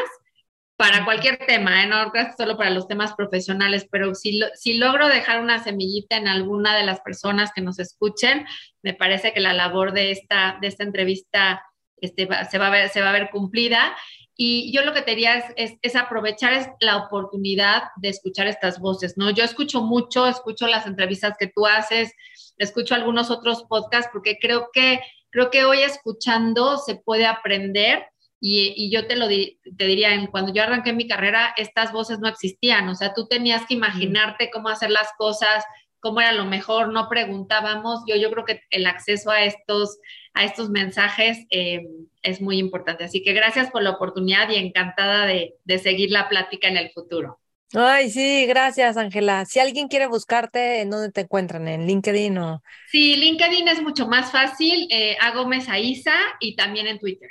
para cualquier tema, ¿eh? no solo para los temas profesionales, pero si, si logro dejar una semillita en alguna de las personas que nos escuchen, me parece que la labor de esta, de esta entrevista este, se, va a ver, se va a ver cumplida. Y yo lo que te diría es, es, aprovechar la oportunidad de escuchar estas voces, ¿no? Yo escucho mucho, escucho las entrevistas que tú haces, escucho algunos otros podcasts, porque creo que, creo que hoy escuchando se puede aprender y, yo te lo te diría, cuando yo arranqué mi carrera, estas voces no existían, o sea, tú tenías que imaginarte cómo hacer las cosas, cómo era lo mejor, no preguntábamos. Yo, yo creo que el acceso a estos, a estos mensajes eh, es muy importante. Así que gracias por la oportunidad y encantada de, de seguir la plática en el futuro. Ay, sí, gracias, Ángela. Si alguien quiere buscarte, ¿en dónde te encuentran? ¿En LinkedIn o...? Sí, LinkedIn es mucho más fácil. Eh, a Gómez Aiza y también en Twitter.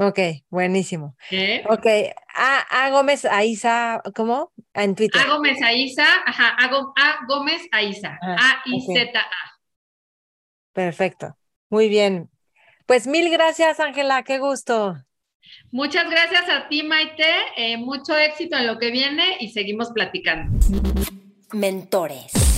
Ok, buenísimo. Ok, a, Gómez Aiza, ¿cómo? En Twitter. A Gómez Aiza, ajá, a, Gómez Aiza, A-I-Z-A. Perfecto, muy bien. Pues mil gracias, Ángela, qué gusto. Muchas gracias a ti, Maite. Eh, mucho éxito en lo que viene y seguimos platicando. Mentores.